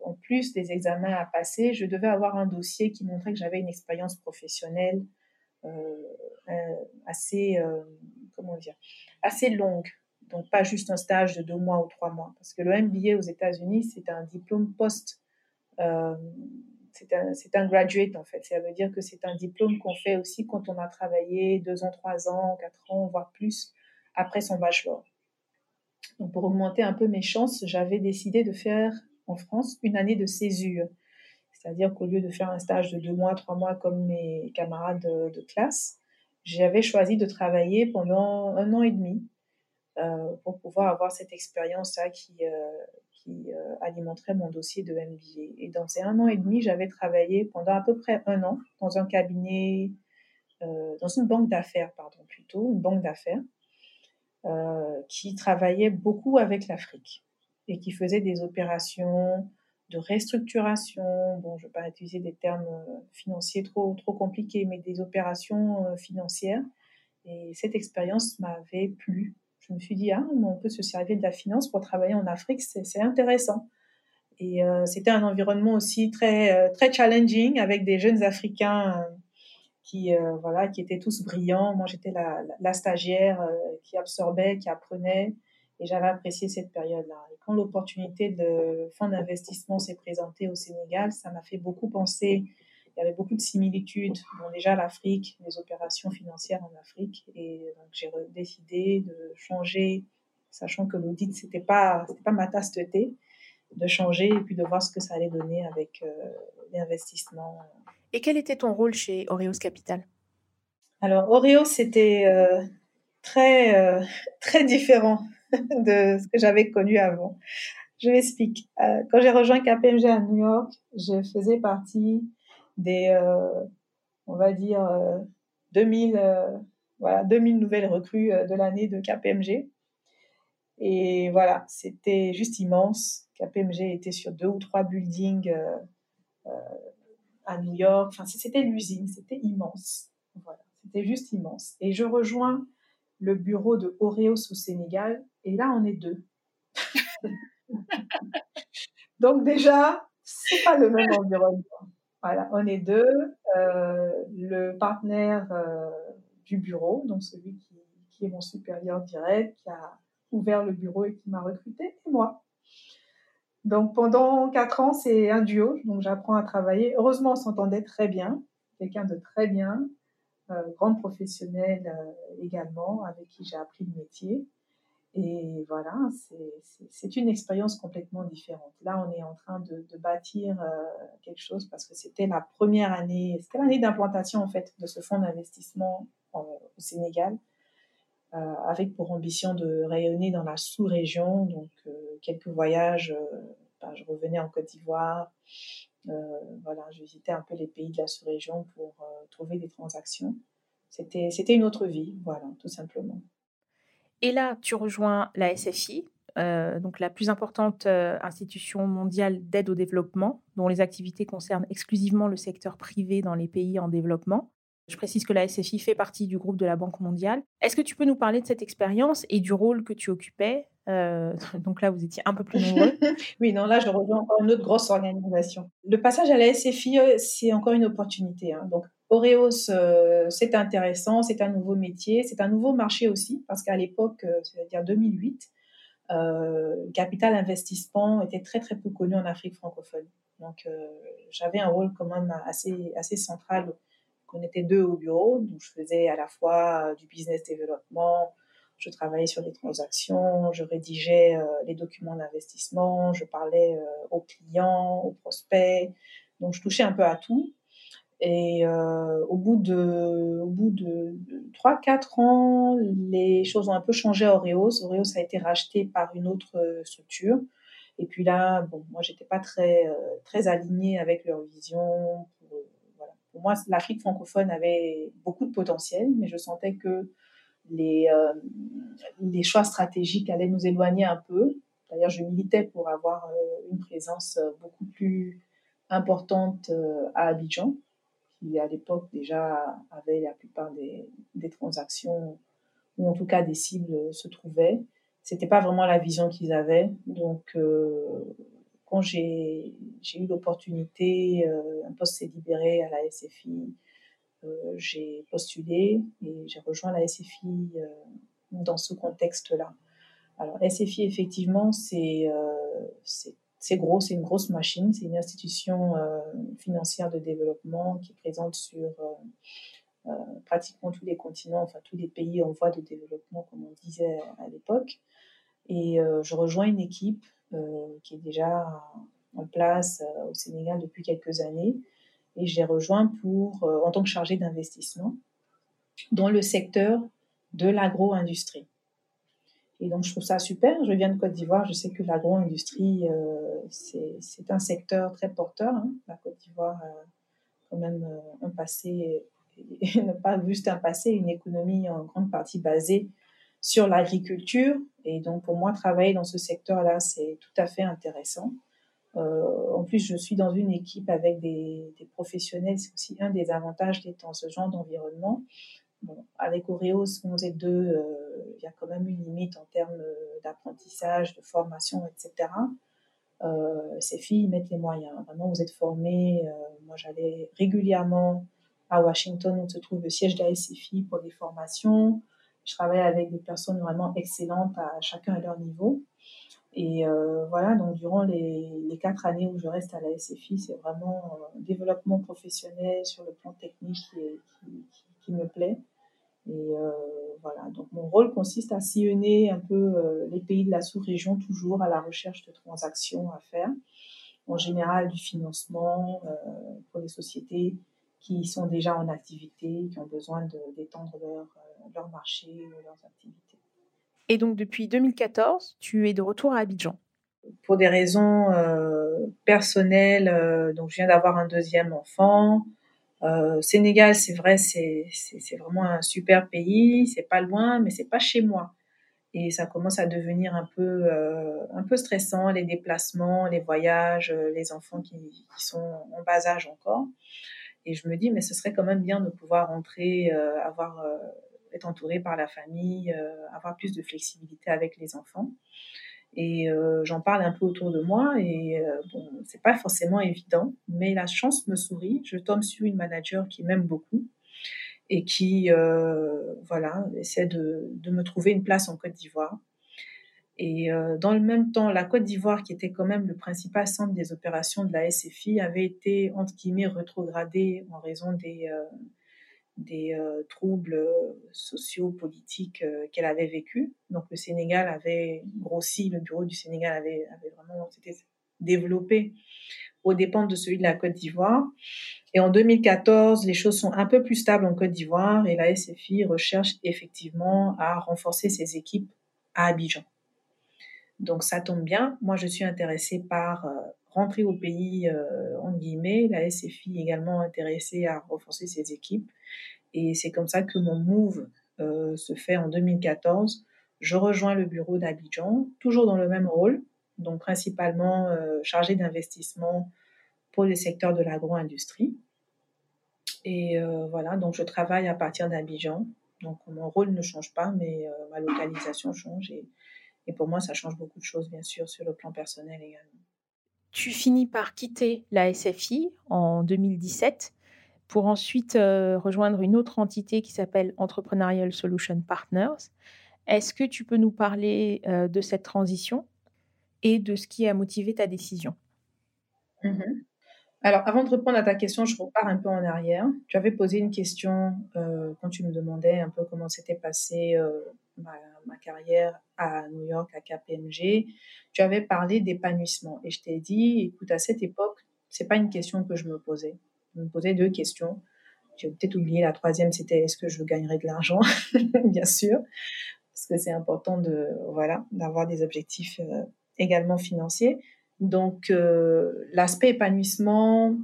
en plus des examens à passer, je devais avoir un dossier qui montrait que j'avais une expérience professionnelle euh, assez, euh, comment dire, assez longue. Donc, pas juste un stage de deux mois ou trois mois. Parce que le MBA aux États-Unis, c'est un diplôme post. Euh, c'est un, un, graduate en fait. Ça veut dire que c'est un diplôme qu'on fait aussi quand on a travaillé deux ans, trois ans, quatre ans, voire plus après son bachelor. Donc pour augmenter un peu mes chances, j'avais décidé de faire en France une année de césure. C'est-à-dire qu'au lieu de faire un stage de deux mois, trois mois comme mes camarades de, classe, j'avais choisi de travailler pendant un an et demi euh, pour pouvoir avoir cette expérience-là qui, euh, qui euh, alimenterait mon dossier de MBA. Et dans ces un an et demi, j'avais travaillé pendant à peu près un an dans un cabinet, dans une banque d'affaires, pardon, plutôt, une banque d'affaires, qui travaillait beaucoup avec l'Afrique et qui faisait des opérations de restructuration, bon, je ne vais pas utiliser des termes euh, financiers trop, trop compliqués, mais des opérations euh, financières. Et cette expérience m'avait plu. Je me suis dit, ah, on peut se servir de la finance pour travailler en Afrique, c'est intéressant. Et euh, c'était un environnement aussi très, très challenging avec des jeunes Africains qui, voilà, qui étaient tous brillants. Moi, j'étais la, la, stagiaire qui absorbait, qui apprenait. Et j'avais apprécié cette période-là. Et quand l'opportunité de fonds d'investissement s'est présentée au Sénégal, ça m'a fait beaucoup penser. Il y avait beaucoup de similitudes. Bon, déjà l'Afrique, les opérations financières en Afrique. Et donc j'ai décidé de changer, sachant que l'audit, c'était pas, c'était pas ma tasse de thé, de changer et puis de voir ce que ça allait donner avec euh, l'investissement. Et quel était ton rôle chez Oreos Capital? Alors, Oreos, c'était euh, très, euh, [laughs] très différent [laughs] de ce que j'avais connu avant. Je m'explique. Euh, quand j'ai rejoint KPMG à New York, je faisais partie des, euh, on va dire, 2000, euh, voilà, 2000 nouvelles recrues de l'année de KPMG. Et voilà, c'était juste immense. KPMG était sur deux ou trois buildings à New York. Enfin, c'était l'usine, c'était immense. Voilà, c'était juste immense. Et je rejoins le bureau de Oreos au Sénégal, et là, on est deux. [laughs] Donc déjà, c'est pas le même environnement. Voilà, on est deux. Euh, le partenaire euh, du bureau, donc celui qui, qui, est mon supérieur direct, qui a ouvert le bureau et qui m'a recruté, et moi. Donc pendant quatre ans, c'est un duo. Donc j'apprends à travailler. Heureusement, on s'entendait très bien. Quelqu'un de très bien. Euh, grande professionnelle euh, également, avec qui j'ai appris le métier. Et voilà, c'est une expérience complètement différente. Là, on est en train de, bâtir euh, quelque chose parce que c'était la première année, c'était l'année d'implantation en fait de ce fonds d'investissement au Sénégal, avec pour ambition de rayonner dans la sous-région. Donc, quelques voyages, ben, je revenais en Côte d'Ivoire, voilà, je visitais un peu les pays de la sous-région pour euh, trouver des transactions. C'était, c'était une autre vie, voilà, tout simplement. Et là, tu rejoins la SFI, donc la plus importante institution mondiale d'aide au développement, dont les activités concernent exclusivement le secteur privé dans les pays en développement. Je précise que la SFI fait partie du groupe de la Banque mondiale. Est-ce que tu peux nous parler de cette expérience et du rôle que tu occupais [laughs] Donc là, vous étiez un peu plus nombreux. [laughs] oui, non, là, je rejoins encore une autre grosse organisation. Le passage à la SFI, c'est encore une opportunité. Hein. Donc, Oreos, c'est intéressant, c'est un nouveau métier, c'est un nouveau marché aussi, parce qu'à l'époque, c'est-à-dire 2008, euh, capital investissement était très très peu connu en Afrique francophone. Donc j'avais un rôle quand même assez assez central. On était deux au bureau, donc je faisais à la fois du business développement, je travaillais sur des transactions, je rédigeais les documents d'investissement, je parlais aux clients, aux prospects, donc je touchais un peu à tout. Et euh, au bout de, au bout de, 3-4 ans, les choses ont un peu changé à Oreos. Oreos a été racheté par une autre euh, structure. Et puis là, bon, moi, j'étais pas très, euh, très alignée avec leur vision. Pour, moi, l'Afrique francophone avait beaucoup de potentiel, mais je sentais que les, les choix stratégiques allaient nous éloigner un peu. D'ailleurs, je militais pour avoir une présence beaucoup plus importante à Abidjan qui à l'époque déjà avait la plupart des, des, transactions, ou en tout cas des cibles se trouvaient. C'était pas vraiment la vision qu'ils avaient. Donc, euh, quand j'ai eu l'opportunité, euh, un poste s'est libéré à la SFI, euh, j'ai postulé et j'ai rejoint la SFI dans ce contexte-là. Alors, SFI, effectivement, c'est gros, c'est une grosse machine, c'est une institution euh, financière de développement qui est présente sur euh, euh, pratiquement tous les continents, enfin tous les pays en voie de développement, comme on disait à l'époque. Et je rejoins une équipe qui est déjà en place au Sénégal depuis quelques années. Et j'ai rejoint pour, en tant que chargé d'investissement dans le secteur de l'agro-industrie. Et donc, je trouve ça super. Je viens de Côte d'Ivoire. Je sais que l'agro-industrie, euh, c'est un secteur très porteur. Hein. La Côte d'Ivoire a quand même euh, un passé, et [laughs] pas juste un passé, une économie en grande partie basée sur l'agriculture. Et donc, pour moi, travailler dans ce secteur-là, c'est tout à fait intéressant. Euh, en plus, je suis dans une équipe avec des, professionnels. C'est aussi un des avantages d'être dans ce genre d'environnement. Bon, avec Oreos 11 et 2, euh, il y a quand même une limite en termes euh, d'apprentissage, de formation, etc. Euh, ces filles mettent les moyens. Vraiment, vous êtes formés. moi, j'allais régulièrement à Washington, où se trouve le siège de la pour des formations. Je travaille avec des personnes vraiment excellentes à chacun à leur niveau. Et voilà, donc durant les, quatre années où je reste à la SFI, c'est vraiment un développement professionnel sur le plan technique qui, qui me plaît. Et euh, voilà, donc mon rôle consiste à sillonner un peu euh, les pays de la sous-région, toujours à la recherche de transactions à faire. En général, du financement euh, pour les sociétés qui sont déjà en activité, qui ont besoin d'étendre leur, leur marché, leurs activités. Et donc, depuis 2014, tu es de retour à Abidjan Pour des raisons personnelles, donc je viens d'avoir un deuxième enfant. Euh, Sénégal, c'est vrai, c'est vraiment un super pays. C'est pas loin, mais c'est pas chez moi. Et ça commence à devenir un peu, euh, un peu stressant, les déplacements, les voyages, euh, les enfants qui, qui, sont en bas âge encore. Et je me dis, mais ce serait quand même bien de pouvoir rentrer, euh, avoir, euh, être entouré par la famille, avoir plus de flexibilité avec les enfants. Et euh, j'en parle un peu autour de moi et euh, bon, c'est pas forcément évident, mais la chance me sourit. Je tombe sur une manager qui m'aime beaucoup et qui, euh, voilà, essaie de, de, me trouver une place en Côte d'Ivoire. Et euh, dans le même temps, la Côte d'Ivoire, qui était quand même le principal centre des opérations de la SFI, avait été entre guillemets rétrogradée en raison des euh, euh, troubles sociaux, politiques qu'elle avait vécu. Donc le Sénégal avait grossi, le bureau du Sénégal avait, avait vraiment s'était développé aux dépens de celui de la Côte d'Ivoire. Et en 2014, les choses sont un peu plus stables en Côte d'Ivoire et la SFI recherche effectivement à renforcer ses équipes à Abidjan. Donc ça tombe bien. Moi, je suis intéressée par rentrer au pays, euh, en guillemets. La SFI également intéressée à renforcer ses équipes. Et c'est comme ça que mon move euh, se fait en 2014 je rejoins le bureau d'Abidjan, toujours dans le même rôle, donc principalement euh, chargé d'investissement pour le secteur de l'agro-industrie. Et euh, voilà, donc je travaille à partir d'Abidjan. Donc mon rôle ne change pas, mais euh, ma localisation change. Et, et pour moi, ça change beaucoup de choses, bien sûr, sur le plan personnel également. Tu finis par quitter la SFI en 2017 pour ensuite rejoindre une autre entité qui s'appelle Entrepreneurial Solution Partners. Est-ce que tu peux nous parler de cette transition et de ce qui a motivé ta décision? Mmh Alors, avant de répondre à ta question, je repars un peu en arrière. Tu avais posé une question quand tu me demandais un peu comment s'était passée ma, carrière à New York, à KPMG. Tu avais parlé d'épanouissement et je t'ai dit, écoute, à cette époque, c'est pas une question que je me posais. Je me posais deux questions. J'ai peut-être oublié la troisième, c'était est-ce que je gagnerais de l'argent? [laughs] Bien sûr, parce que c'est important de voilà d'avoir des objectifs euh, également financiers. Donc euh, l'aspect épanouissement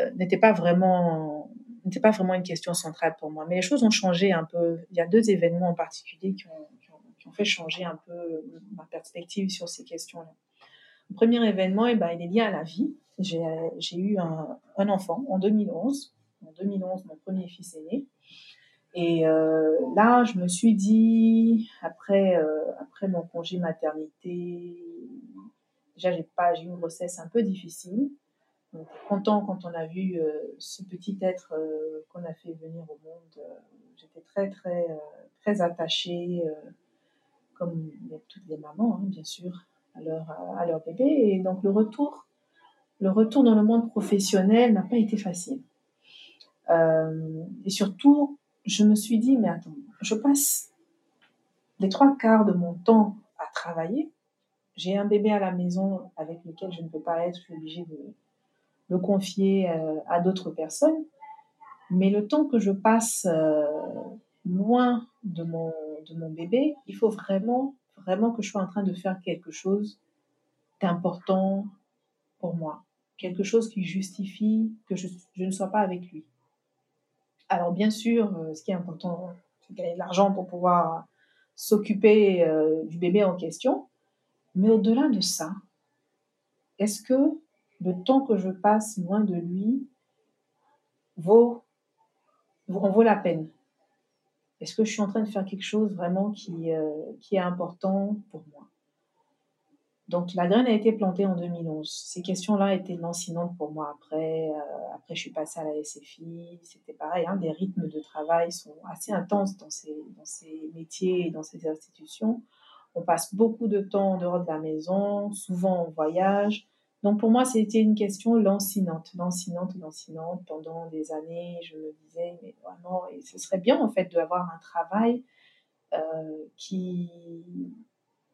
euh, n'était pas vraiment n'était pas vraiment une question centrale pour moi. Mais les choses ont changé un peu. Il y a deux événements en particulier qui ont, fait changer un peu ma perspective sur ces questions-là. Le premier événement, eh ben, il est lié à la vie. J'ai eu un, un, enfant en 2011. En 2011, mon premier fils est né. Et euh, là, je me suis dit, après, euh, après mon congé maternité, déjà, j'ai pas, j'ai eu une grossesse un peu difficile. Content quand on a vu euh, ce petit être euh, qu'on a fait venir au monde. Euh, j'étais très, très, très attachée, comme toutes les mamans, hein, bien sûr, à leur, à leur bébé. Et donc, le retour le retour dans le monde professionnel n'a pas été facile. Et surtout, je me suis dit, mais attends, je passe les trois quarts de mon temps à travailler. J'ai un bébé à la maison avec lequel je ne peux pas être, je suis obligée de le confier euh, à d'autres personnes. Mais le temps que je passe euh, loin de mon, de mon bébé, il faut vraiment, vraiment que je sois en train de faire quelque chose d'important pour moi quelque chose qui justifie que je, ne sois pas avec lui. Alors bien sûr, euh, ce qui est important, c'est gagner de l'argent pour pouvoir s'occuper du bébé en question. Mais au-delà de ça, est-ce que le temps que je passe loin de lui vaut, en vaut la peine Est-ce que je suis en train de faire quelque chose vraiment qui, euh, qui est important pour moi? Donc la graine a été plantée en 2011. Ces questions-là étaient lancinantes pour moi après. Euh, après, je suis passée à la SFI. C'était pareil, hein, les rythmes de travail sont assez intenses dans ces, dans ces métiers et dans ces institutions. On passe beaucoup de temps en dehors de la maison, souvent en voyage. Donc pour moi, c'était une question lancinante, lancinante, lancinante. Pendant des années, je me disais, mais vraiment, et ce serait bien en fait d'avoir un travail euh, qui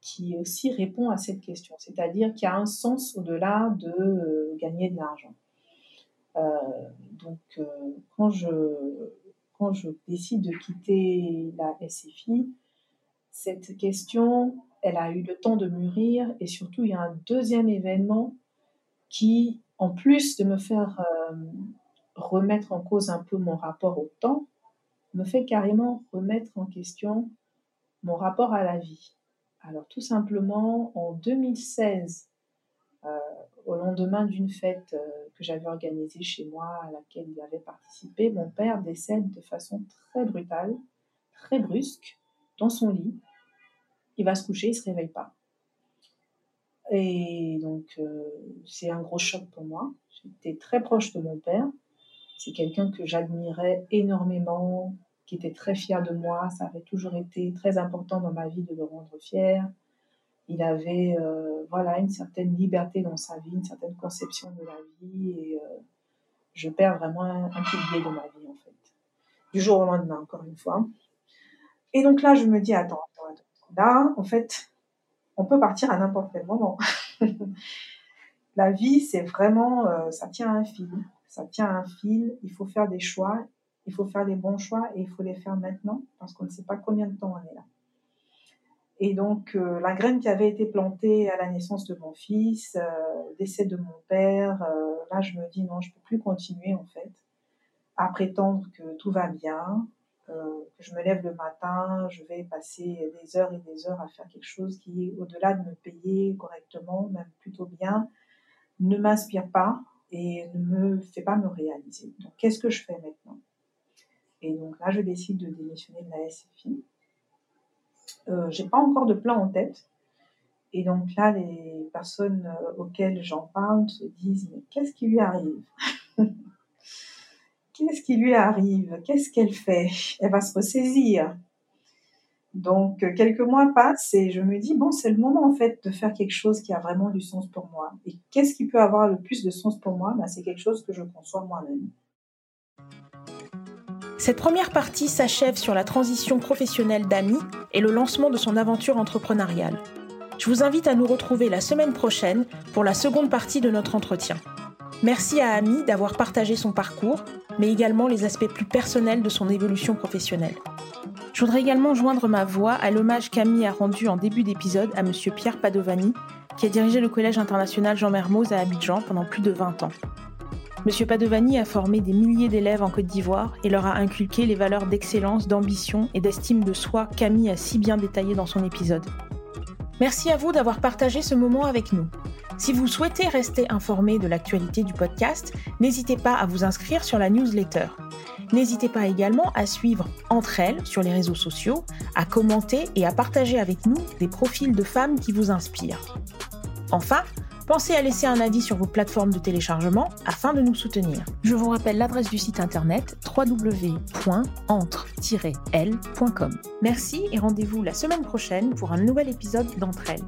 qui aussi répond à cette question, c'est-à-dire qui a un sens au-delà de euh, gagner de l'argent. Euh, donc, quand, je, quand je décide de quitter la SFI, cette question, elle a eu le temps de mûrir et surtout, il y a un deuxième événement qui, en plus de me faire euh, remettre en cause un peu mon rapport au temps, me fait carrément remettre en question mon rapport à la vie. Alors tout simplement, en 2016, euh, au lendemain d'une fête euh, que j'avais organisée chez moi, à laquelle il avait participé, mon père décède de façon très brutale, très brusque, dans son lit. Il va se coucher, il ne se réveille pas. Et donc, euh, c'est un gros choc pour moi. J'étais très proche de mon père. C'est quelqu'un que j'admirais énormément, qui était très fier de moi. Ça avait toujours été très important dans ma vie de le rendre fier. Il avait euh, voilà une certaine liberté dans sa vie, une certaine conception de la vie et euh, je perds vraiment un, pilier de ma vie en fait. Du jour au lendemain, encore une fois. Et donc là, je me dis attends, attends, attends. Là, en fait, on peut partir à n'importe quel moment. [laughs] la vie, c'est vraiment, euh, ça tient un fil. Ça tient un fil. Il faut faire des choix il faut faire les bons choix et il faut les faire maintenant parce qu'on ne sait pas combien de temps on est là. Et donc, euh, la graine qui avait été plantée à la naissance de mon fils, euh, décès de mon père, là, je me dis non, je peux plus continuer en fait à prétendre que tout va bien. Que je me lève le matin, je vais passer des heures et des heures à faire quelque chose qui, au-delà de me payer correctement, même plutôt bien, ne m'inspire pas et ne me fait pas me réaliser. Donc, qu'est-ce que je fais maintenant? Et donc là, je décide de démissionner de la SFI. Euh, j'ai pas encore de plan en tête. Et donc là, les personnes euh, auxquelles j'en parle se disent Mais qu'est-ce qui lui arrive? [laughs] Qu'est-ce qui lui arrive? Qu'est-ce qu'elle fait? Elle va se ressaisir. Donc, euh, quelques mois passent et je me dis, bon, c'est le moment en fait de faire quelque chose qui a vraiment du sens pour moi. Et qu'est-ce qui peut avoir le plus de sens pour moi? Ben, C'est quelque chose que je conçois moi-même. Cette première partie s'achève sur la transition professionnelle d'Ami et le lancement de son aventure entrepreneuriale. Je vous invite à nous retrouver la semaine prochaine pour la seconde partie de notre entretien. Merci à Ami d'avoir partagé son parcours, mais également les aspects plus personnels de son évolution professionnelle. Je voudrais également joindre ma voix à l'hommage qu'Ami a rendu en début d'épisode à M. Pierre Padovani, qui a dirigé le Collège international Jean Mermoz à Abidjan pendant plus de 20 ans. M. Padovani a formé des milliers d'élèves en Côte d'Ivoire et leur a inculqué les valeurs d'excellence, d'ambition et d'estime de soi qu'Ami a si bien détaillées dans son épisode. Merci à vous d'avoir partagé ce moment avec nous. Si vous souhaitez rester informé de l'actualité du podcast, n'hésitez pas à vous inscrire sur la newsletter. N'hésitez pas également à suivre Entre elles sur les réseaux sociaux, à commenter et à partager avec nous des profils de femmes qui vous inspirent. Enfin, pensez à laisser un avis sur vos plateformes de téléchargement afin de nous soutenir. Je vous rappelle l'adresse du site internet www.entre-l.com. Merci et rendez-vous la semaine prochaine pour un nouvel épisode d'Entre elles.